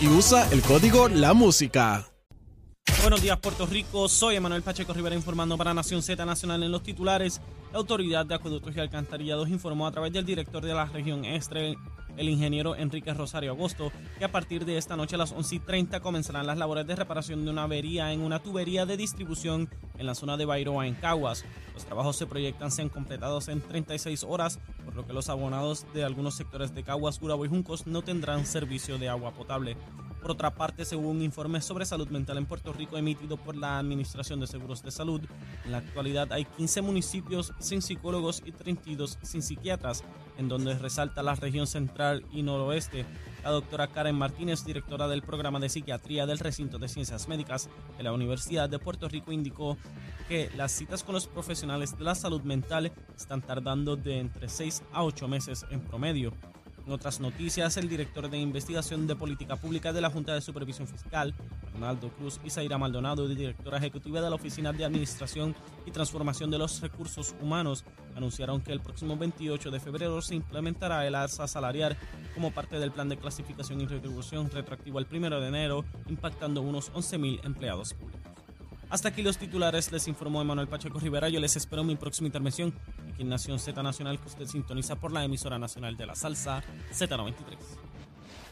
Y usa el código La Música. Buenos días, Puerto Rico. Soy Emanuel Pacheco Rivera informando para Nación Z Nacional en los titulares. La Autoridad de Acueductos y Alcantarillados informó a través del director de la región Estre, el ingeniero Enrique Rosario Agosto, que a partir de esta noche a las 11 y 30 comenzarán las labores de reparación de una avería en una tubería de distribución en la zona de Bairoa, en Caguas. Los trabajos se proyectan sean completados en 36 horas, por lo que los abonados de algunos sectores de Caguas, Gurabo y Juncos no tendrán servicio de agua potable. Por otra parte, según un informe sobre salud mental en Puerto Rico emitido por la Administración de Seguros de Salud, en la actualidad hay 15 municipios sin psicólogos y 32 sin psiquiatras, en donde resalta la región central y noroeste. La doctora Karen Martínez, directora del programa de psiquiatría del recinto de ciencias médicas de la Universidad de Puerto Rico, indicó que las citas con los profesionales de la salud mental están tardando de entre 6 a 8 meses en promedio. En otras noticias, el director de investigación de política pública de la Junta de Supervisión Fiscal, Ronaldo Cruz y Zaira Maldonado, directora ejecutiva de la Oficina de Administración y Transformación de los Recursos Humanos, anunciaron que el próximo 28 de febrero se implementará el alza salarial como parte del plan de clasificación y retribución retroactivo al 1 de enero, impactando unos 11.000 empleados públicos. Hasta aquí los titulares, les informó Emanuel Pacheco Rivera. Yo les espero en mi próxima intervención aquí en Nación Z Nacional, que usted sintoniza por la emisora nacional de la salsa Z93.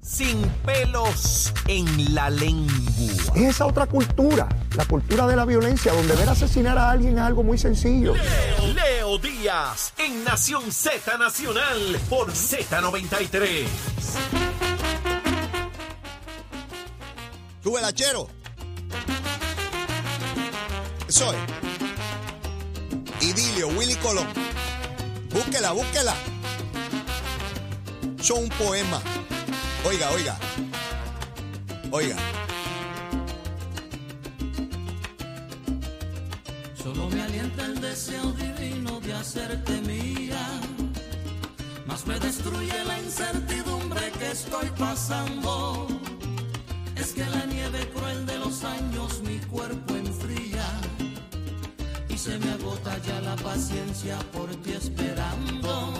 Sin pelos en la lengua. Es esa otra cultura, la cultura de la violencia, donde ver asesinar a alguien es algo muy sencillo. Leo, Leo Díaz en Nación Z Nacional por Z93. Sube el hachero. Es. Idilio, Willy Colón. Búsquela, búsquela. Son un poema. Oiga, oiga. Oiga. Solo me alienta el deseo divino de hacerte mía. Más me destruye la incertidumbre que estoy pasando. Es que la nieve cruel de los años mi cuerpo enfría. Y se me agota ya la paciencia por ti esperando.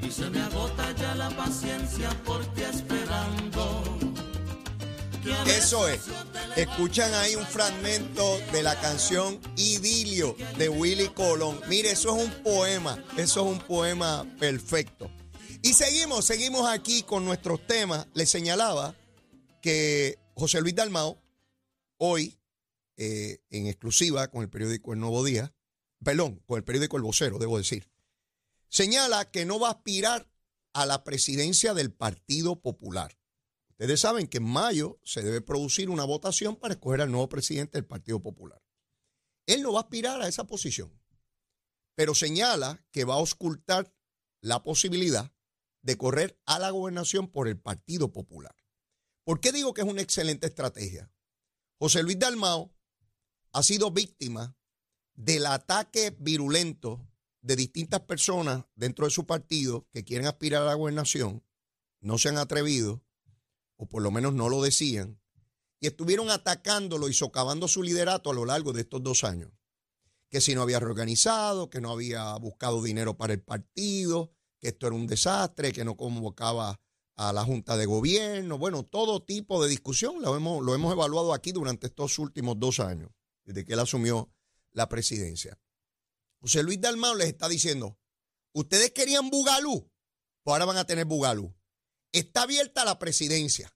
Y se me agota ya la paciencia por ti esperando. Eso es. Escuchan ahí un fragmento de la canción Idilio de Willy Colón. Mire, eso es un poema. Eso es un poema perfecto. Y seguimos, seguimos aquí con nuestros temas. Les señalaba que José Luis Dalmao, hoy, eh, en exclusiva con el periódico El Nuevo Día, perdón, con el periódico El Vocero, debo decir, señala que no va a aspirar a la presidencia del Partido Popular. Ustedes saben que en mayo se debe producir una votación para escoger al nuevo presidente del Partido Popular. Él no va a aspirar a esa posición, pero señala que va a ocultar la posibilidad de correr a la gobernación por el Partido Popular. ¿Por qué digo que es una excelente estrategia? José Luis Dalmao ha sido víctima del ataque virulento de distintas personas dentro de su partido que quieren aspirar a la gobernación, no se han atrevido, o por lo menos no lo decían, y estuvieron atacándolo y socavando su liderato a lo largo de estos dos años. Que si no había reorganizado, que no había buscado dinero para el partido, que esto era un desastre, que no convocaba a la Junta de Gobierno, bueno, todo tipo de discusión lo hemos, lo hemos evaluado aquí durante estos últimos dos años, desde que él asumió la presidencia. José Luis Dalmau les está diciendo, ustedes querían Bugalú, pues ahora van a tener Bugalú. Está abierta la presidencia.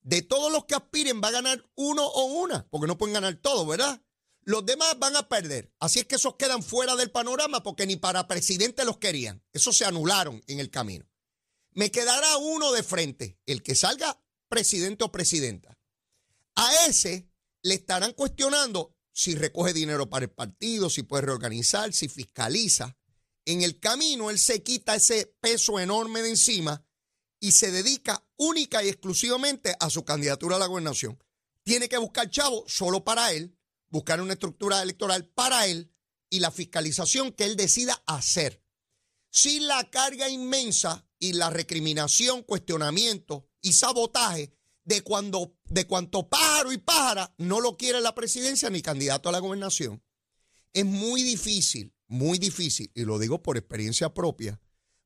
De todos los que aspiren va a ganar uno o una, porque no pueden ganar todos, ¿verdad? Los demás van a perder. Así es que esos quedan fuera del panorama porque ni para presidente los querían. Esos se anularon en el camino. Me quedará uno de frente, el que salga presidente o presidenta. A ese le estarán cuestionando si recoge dinero para el partido, si puede reorganizar, si fiscaliza. En el camino él se quita ese peso enorme de encima y se dedica única y exclusivamente a su candidatura a la gobernación. Tiene que buscar chavo solo para él, buscar una estructura electoral para él y la fiscalización que él decida hacer. Sin la carga inmensa y la recriminación, cuestionamiento y sabotaje de cuando de cuanto pájaro y pájara no lo quiere la presidencia ni candidato a la gobernación. Es muy difícil, muy difícil, y lo digo por experiencia propia,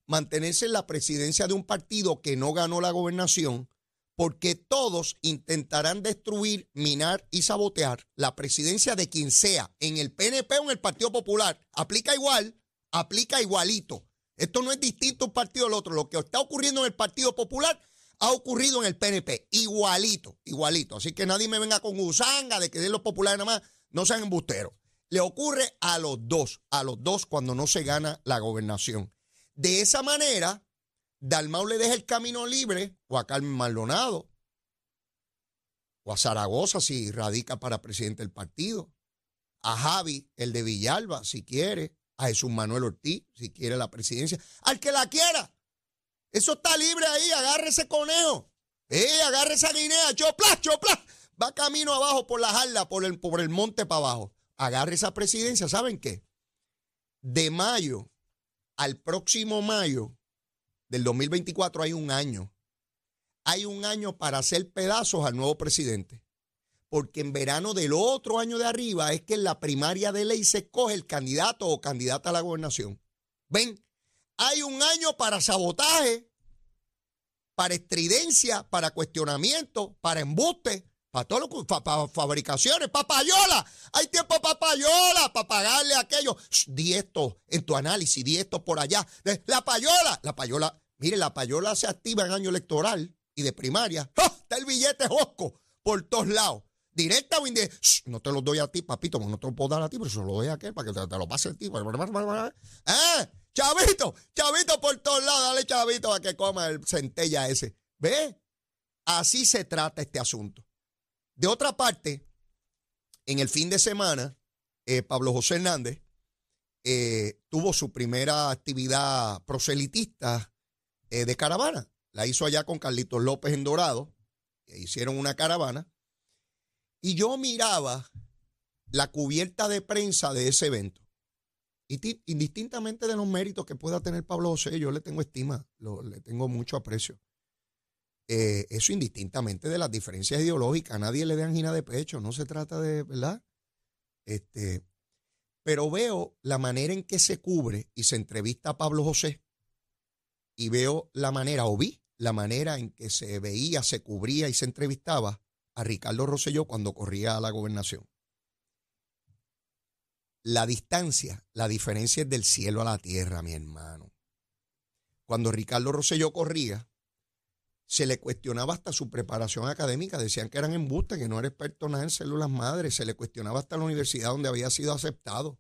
mantenerse en la presidencia de un partido que no ganó la gobernación, porque todos intentarán destruir, minar y sabotear la presidencia de quien sea, en el PNP o en el Partido Popular. Aplica igual, aplica igualito. Esto no es distinto un partido al otro. Lo que está ocurriendo en el Partido Popular ha ocurrido en el PNP. Igualito, igualito. Así que nadie me venga con gusanga de que den los populares nada más. No sean embusteros. Le ocurre a los dos, a los dos cuando no se gana la gobernación. De esa manera, Dalmau le deja el camino libre o a Carmen Maldonado o a Zaragoza si radica para presidente del partido, a Javi, el de Villalba, si quiere, a Jesús Manuel Ortiz, si quiere la presidencia, al que la quiera. Eso está libre ahí, agarre ese conejo. Eh, agarre esa guinea, chopla, chopla. Va camino abajo por la jarla, por el, por el monte para abajo. Agarre esa presidencia, ¿saben qué? De mayo al próximo mayo del 2024 hay un año. Hay un año para hacer pedazos al nuevo presidente. Porque en verano del otro año de arriba es que en la primaria de ley se escoge el candidato o candidata a la gobernación. ¿Ven? Hay un año para sabotaje, para estridencia, para cuestionamiento, para embuste, para todo lo para, fabricaciones, para payola. Hay tiempo para payola, para pagarle a aquello. di esto en tu análisis, di esto por allá. La payola, la payola, mire, la payola se activa en año electoral y de primaria. Está el billete josco por todos lados. Directa o indirecta. No te lo doy a ti, papito, no te lo puedo dar a ti, pero se lo doy a aquel para que te, lo pase el ti. ¿Eh? Chavito, chavito por todos lados, dale chavito a que coma el centella ese. ¿Ve? Así se trata este asunto. De otra parte, en el fin de semana, eh, Pablo José Hernández eh, tuvo su primera actividad proselitista eh, de caravana. La hizo allá con Carlitos López en Dorado. hicieron una caravana. Y yo miraba la cubierta de prensa de ese evento. Y indistintamente de los méritos que pueda tener Pablo José, yo le tengo estima, le tengo mucho aprecio. Eh, eso indistintamente de las diferencias ideológicas, nadie le dé angina de pecho, no se trata de, ¿verdad? Este, pero veo la manera en que se cubre y se entrevista a Pablo José y veo la manera, o vi la manera en que se veía, se cubría y se entrevistaba a Ricardo Rosselló cuando corría a la gobernación la distancia, la diferencia es del cielo a la tierra, mi hermano. Cuando Ricardo Rosselló corría, se le cuestionaba hasta su preparación académica. Decían que eran embustes, que no era experto nada en células madres. Se le cuestionaba hasta la universidad donde había sido aceptado.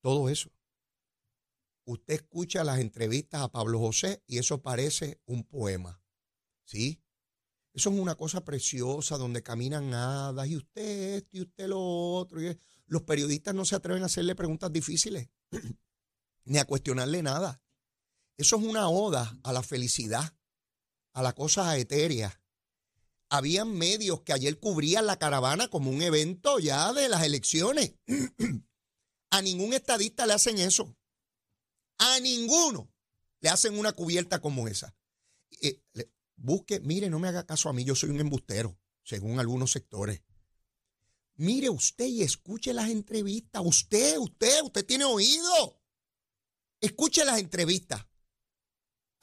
Todo eso. Usted escucha las entrevistas a Pablo José y eso parece un poema. ¿Sí? Eso es una cosa preciosa donde caminan hadas y usted esto y usted lo otro. Y los periodistas no se atreven a hacerle preguntas difíciles ni a cuestionarle nada. Eso es una oda a la felicidad, a la cosa etérea. Habían medios que ayer cubrían la caravana como un evento ya de las elecciones. a ningún estadista le hacen eso. A ninguno le hacen una cubierta como esa. Eh, busque, mire, no me haga caso a mí, yo soy un embustero, según algunos sectores. Mire usted y escuche las entrevistas. Usted, usted, usted tiene oído. Escuche las entrevistas.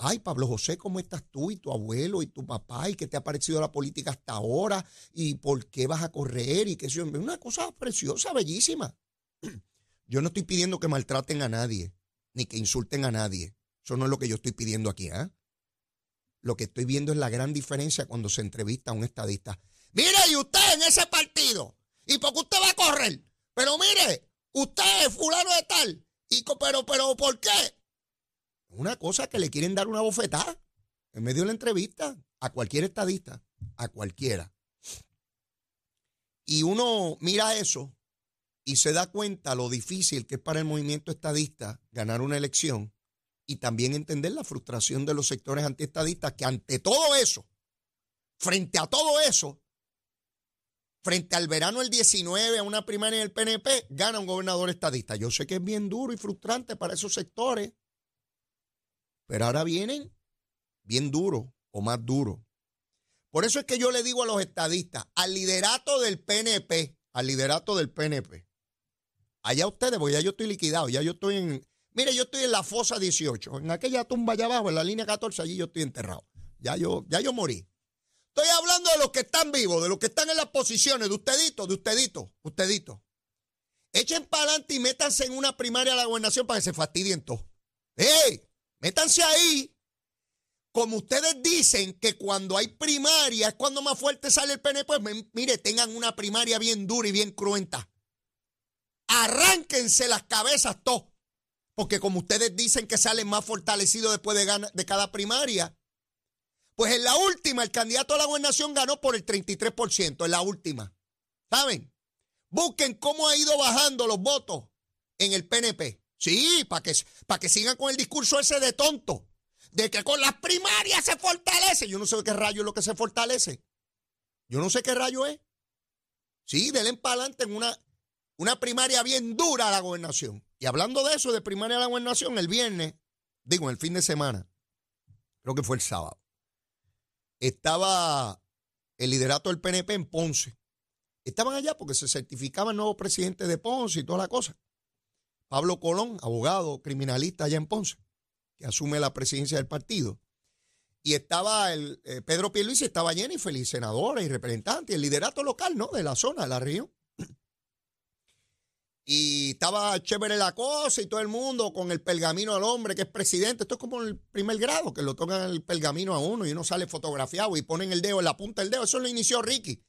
Ay, Pablo José, ¿cómo estás tú y tu abuelo y tu papá? ¿Y qué te ha parecido la política hasta ahora? ¿Y por qué vas a correr? Y qué sé Una cosa preciosa, bellísima. Yo no estoy pidiendo que maltraten a nadie, ni que insulten a nadie. Eso no es lo que yo estoy pidiendo aquí, ¿eh? Lo que estoy viendo es la gran diferencia cuando se entrevista a un estadista. Mire, y usted en ese partido, ¿y por qué usted va a correr? Pero mire, usted es fulano de tal. Y, pero, pero, ¿por qué? Una cosa que le quieren dar una bofetada en medio de la entrevista a cualquier estadista, a cualquiera. Y uno mira eso y se da cuenta lo difícil que es para el movimiento estadista ganar una elección y también entender la frustración de los sectores antiestadistas que ante todo eso, frente a todo eso, frente al verano del 19 a una primaria del PNP, gana un gobernador estadista. Yo sé que es bien duro y frustrante para esos sectores, pero ahora vienen bien duro o más duro. Por eso es que yo le digo a los estadistas, al liderato del PNP, al liderato del PNP, allá ustedes, porque ya yo estoy liquidado, ya yo estoy en, mire, yo estoy en la fosa 18, en aquella tumba allá abajo, en la línea 14, allí yo estoy enterrado. Ya yo, ya yo morí. Estoy hablando de los que están vivos, de los que están en las posiciones, de ustedito, de ustedito, ustedito. Echen para adelante y métanse en una primaria a la gobernación para que se fastidien todos. ¡Ey! Métanse ahí. Como ustedes dicen que cuando hay primaria es cuando más fuerte sale el PNP, pues mire, tengan una primaria bien dura y bien cruenta. Arránquense las cabezas todos. Porque como ustedes dicen que salen más fortalecidos después de, de cada primaria, pues en la última, el candidato a la gobernación ganó por el 33%, en la última. ¿Saben? Busquen cómo ha ido bajando los votos en el PNP. Sí, para que, que sigan con el discurso ese de tonto, de que con las primarias se fortalece. Yo no sé qué rayo es lo que se fortalece. Yo no sé qué rayo es. Sí, denle para adelante en una, una primaria bien dura a la gobernación. Y hablando de eso, de primaria a la gobernación, el viernes, digo, el fin de semana, creo que fue el sábado, estaba el liderato del PNP en Ponce. Estaban allá porque se certificaba el nuevo presidente de Ponce y toda la cosa. Pablo Colón, abogado criminalista allá en Ponce, que asume la presidencia del partido. Y estaba el eh, Pedro Pierluisi, estaba Jennifer, y senadora y representante, el liderato local, ¿no? De la zona, de la región. Y estaba chévere la cosa y todo el mundo con el pergamino al hombre que es presidente. Esto es como el primer grado, que lo tocan el pergamino a uno y uno sale fotografiado y ponen el dedo en la punta del dedo. Eso lo inició Ricky,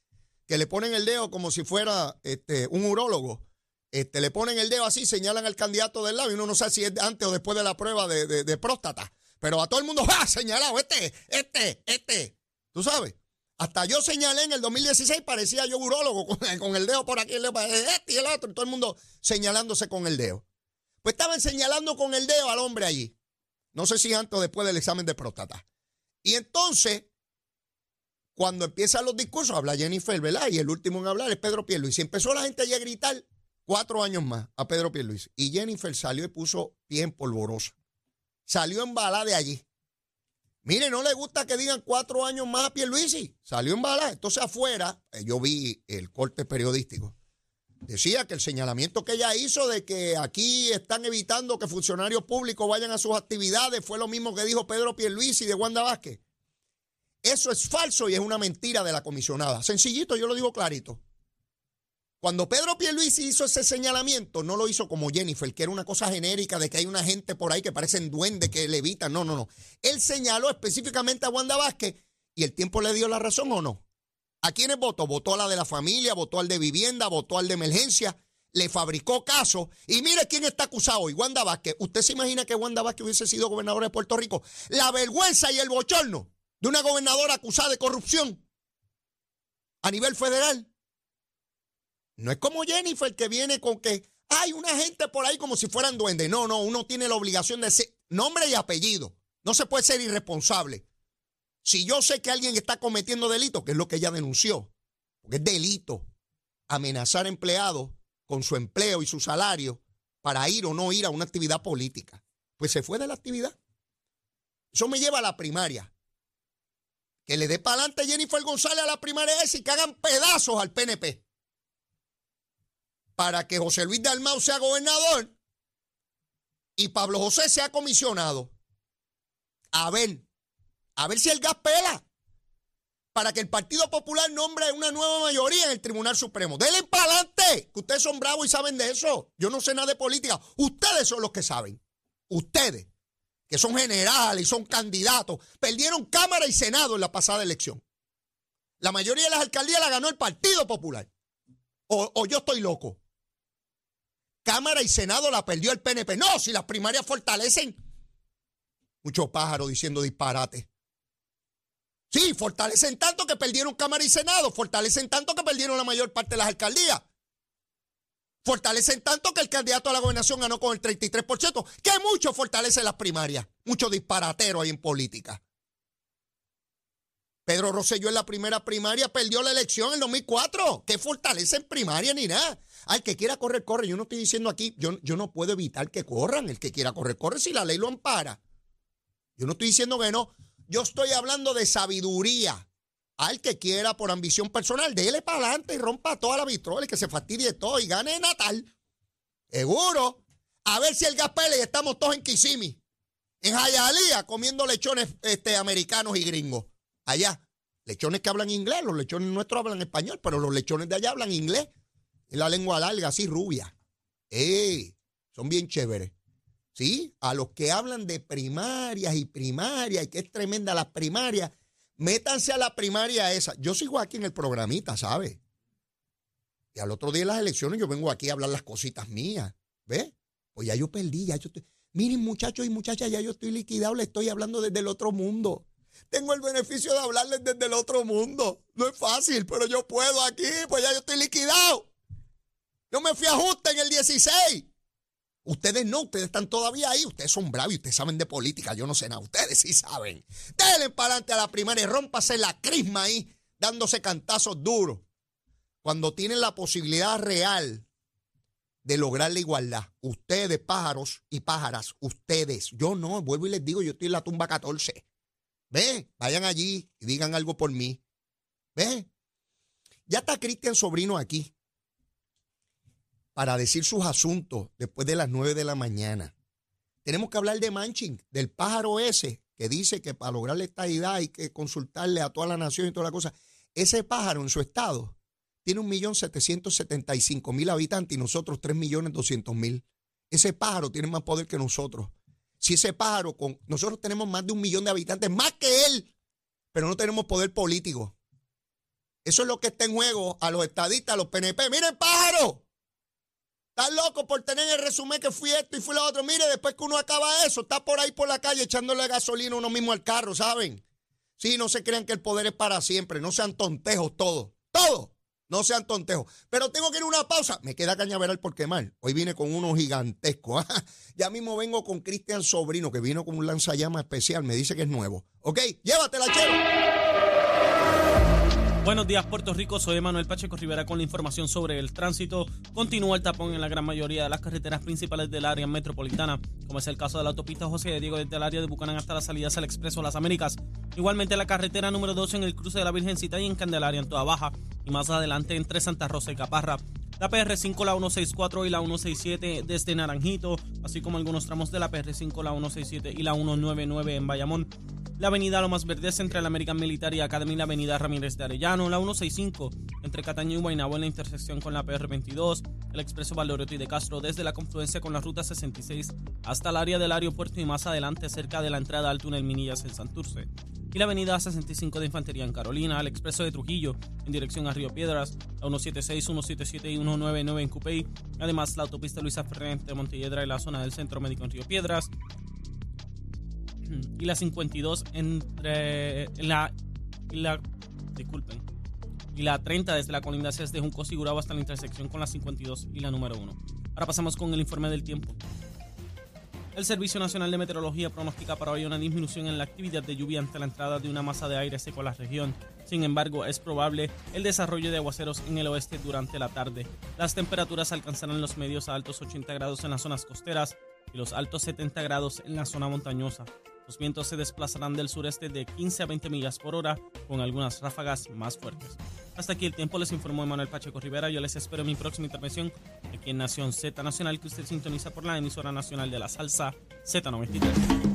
que le ponen el dedo como si fuera este, un urólogo. Este, le ponen el dedo así, señalan al candidato del lado y uno no sabe si es antes o después de la prueba de, de próstata. Pero a todo el mundo, ¡ah! Señalado, este, este, este. ¿Tú sabes? Hasta yo señalé en el 2016, parecía yo urólogo, con, el dedo por aquí, el dedo este y el otro, y todo el mundo señalándose con el dedo. Pues estaban señalando con el dedo al hombre allí. No sé si antes o después del examen de próstata. Y entonces, cuando empiezan los discursos, habla Jennifer, ¿verdad? Y el último en hablar es Pedro Pierluisi. Empezó la gente allí a gritar cuatro años más a Pedro Pierluisi. Y Jennifer salió y puso pie en polvorosa. Salió en bala de allí. Mire, no le gusta que digan cuatro años más a Pierluisi. Salió en bala. Entonces afuera, eh, yo vi el corte periodístico. Decía que el señalamiento que ella hizo de que aquí están evitando que funcionarios públicos vayan a sus actividades fue lo mismo que dijo Pedro Pierluisi de Wanda Vázquez. Eso es falso y es una mentira de la comisionada. Sencillito, yo lo digo clarito. Cuando Pedro Pierluisi hizo ese señalamiento, no lo hizo como Jennifer, que era una cosa genérica de que hay una gente por ahí que parecen duendes que levitan. No, no, no. Él señaló específicamente a Wanda Vázquez y el tiempo le dio la razón o no. ¿A quiénes votó? Votó a la de la familia, votó al de vivienda, votó al de emergencia, le fabricó caso. Y mire quién está acusado hoy, Wanda Vázquez. ¿Usted se imagina que Wanda Vázquez hubiese sido gobernadora de Puerto Rico? La vergüenza y el bochorno de una gobernadora acusada de corrupción a nivel federal. No es como Jennifer que viene con que hay una gente por ahí como si fueran duendes. No, no, uno tiene la obligación de ser nombre y apellido. No se puede ser irresponsable. Si yo sé que alguien está cometiendo delito, que es lo que ella denunció, porque es delito amenazar empleados con su empleo y su salario para ir o no ir a una actividad política, pues se fue de la actividad. Eso me lleva a la primaria. Que le dé para adelante Jennifer González a la primaria esa y que hagan pedazos al PNP para que José Luis Dalmau sea gobernador y Pablo José sea comisionado. A ver, a ver si el gas pela. Para que el Partido Popular nombre una nueva mayoría en el Tribunal Supremo. Denle para adelante, que ustedes son bravos y saben de eso. Yo no sé nada de política. Ustedes son los que saben. Ustedes. que son generales y son candidatos, perdieron Cámara y Senado en la pasada elección. La mayoría de las alcaldías la ganó el Partido Popular. O, o yo estoy loco. Cámara y Senado la perdió el PNP. No, si las primarias fortalecen. Muchos pájaros diciendo disparate. Sí, fortalecen tanto que perdieron Cámara y Senado. Fortalecen tanto que perdieron la mayor parte de las alcaldías. Fortalecen tanto que el candidato a la gobernación ganó con el 33%. Que mucho fortalece las primarias. Mucho disparatero ahí en política. Pedro Rosselló en la primera primaria perdió la elección en 2004. ¿Qué fortalece en primaria ni nada? Al que quiera correr, corre. Yo no estoy diciendo aquí, yo, yo no puedo evitar que corran. El que quiera correr, corre si la ley lo ampara. Yo no estoy diciendo que no. Yo estoy hablando de sabiduría. Al que quiera por ambición personal, déle para adelante y rompa toda la vitrola y que se fastidie todo y gane Natal. Seguro. A ver si el gas y estamos todos en Kissimmee. En Jayalía comiendo lechones este, americanos y gringos. Allá. Lechones que hablan inglés, los lechones nuestros hablan español, pero los lechones de allá hablan inglés. Es la lengua larga, así rubia. ¡Eh! Son bien chéveres. ¿Sí? A los que hablan de primarias y primarias y que es tremenda las primarias, métanse a la primaria esa. Yo sigo aquí en el programita, ¿sabe? Y al otro día de las elecciones yo vengo aquí a hablar las cositas mías. ¿Ves? Pues ya yo perdí, ya yo estoy. Miren, muchachos y muchachas, ya yo estoy liquidado, le estoy hablando desde el otro mundo. Tengo el beneficio de hablarles desde el otro mundo. No es fácil, pero yo puedo aquí, pues ya yo estoy liquidado. Yo me fui a en el 16. Ustedes no, ustedes están todavía ahí, ustedes son bravos y ustedes saben de política, yo no sé nada, ustedes sí saben. Denle para adelante a la primaria y rómpase la crisma ahí, dándose cantazos duros. Cuando tienen la posibilidad real de lograr la igualdad. Ustedes, pájaros y pájaras, ustedes. Yo no, vuelvo y les digo, yo estoy en la tumba 14. Ve, vayan allí y digan algo por mí. Ve. Ya está Cristian Sobrino aquí para decir sus asuntos después de las 9 de la mañana. Tenemos que hablar de Manchin, del pájaro ese que dice que para lograr la estadidad hay que consultarle a toda la nación y toda la cosa. Ese pájaro en su estado tiene 1.775.000 habitantes y nosotros 3.200.000. Ese pájaro tiene más poder que nosotros. Si ese pájaro, con, nosotros tenemos más de un millón de habitantes, más que él, pero no tenemos poder político. Eso es lo que está en juego a los estadistas, a los PNP. Miren, pájaro, Estás loco por tener el resumen que fui esto y fui lo otro. Mire, después que uno acaba eso, está por ahí por la calle echándole gasolina uno mismo al carro, ¿saben? Sí, no se crean que el poder es para siempre. No sean tontejos todos. Todos. No sean tontejos. Pero tengo que ir a una pausa. Me queda cañaveral por quemar. Hoy vine con uno gigantesco. ya mismo vengo con Cristian Sobrino, que vino con un lanzallamas especial. Me dice que es nuevo. ¿Ok? Llévatela, chero. Buenos días, Puerto Rico. Soy Manuel Pacheco Rivera con la información sobre el tránsito. Continúa el tapón en la gran mayoría de las carreteras principales del área metropolitana, como es el caso de la autopista José de Diego desde el área de Bucanán hasta las salidas al Expreso Las Américas. Igualmente la carretera número 12 en el cruce de la Virgencita y en Candelaria en toda baja. Y más adelante entre Santa Rosa y Caparra. La PR5, la 164 y la 167 desde Naranjito, así como algunos tramos de la PR5, la 167 y la 199 en Bayamón. La avenida Lomas Verdes entre la American Military Academy y la avenida Ramírez de Arellano, la 165 entre Cataño y Guaynabo en la intersección con la PR22, el expreso Valdoriotti de Castro desde la confluencia con la ruta 66 hasta el área del aeropuerto y más adelante cerca de la entrada al túnel Minillas en Santurce. Y la avenida 65 de Infantería en Carolina, el expreso de Trujillo en dirección a Río Piedras, la 176, 177 y 199 en Cupey, además la autopista Luisa Ferrer de Montelledra y la zona del Centro Médico en Río Piedras, y la 52 entre la, la disculpen y la 30 desde la colindancia de Junco Sigurado hasta la intersección con la 52 y la número 1. Ahora pasamos con el informe del tiempo. El Servicio Nacional de Meteorología pronostica para hoy una disminución en la actividad de lluvia ante la entrada de una masa de aire seco a la región. Sin embargo, es probable el desarrollo de aguaceros en el oeste durante la tarde. Las temperaturas alcanzarán los medios a altos 80 grados en las zonas costeras y los altos 70 grados en la zona montañosa. Los vientos se desplazarán del sureste de 15 a 20 millas por hora, con algunas ráfagas más fuertes. Hasta aquí el tiempo, les informó Emanuel Pacheco Rivera. Yo les espero en mi próxima intervención aquí en Nación Z Nacional, que usted sintoniza por la emisora nacional de la salsa Z93.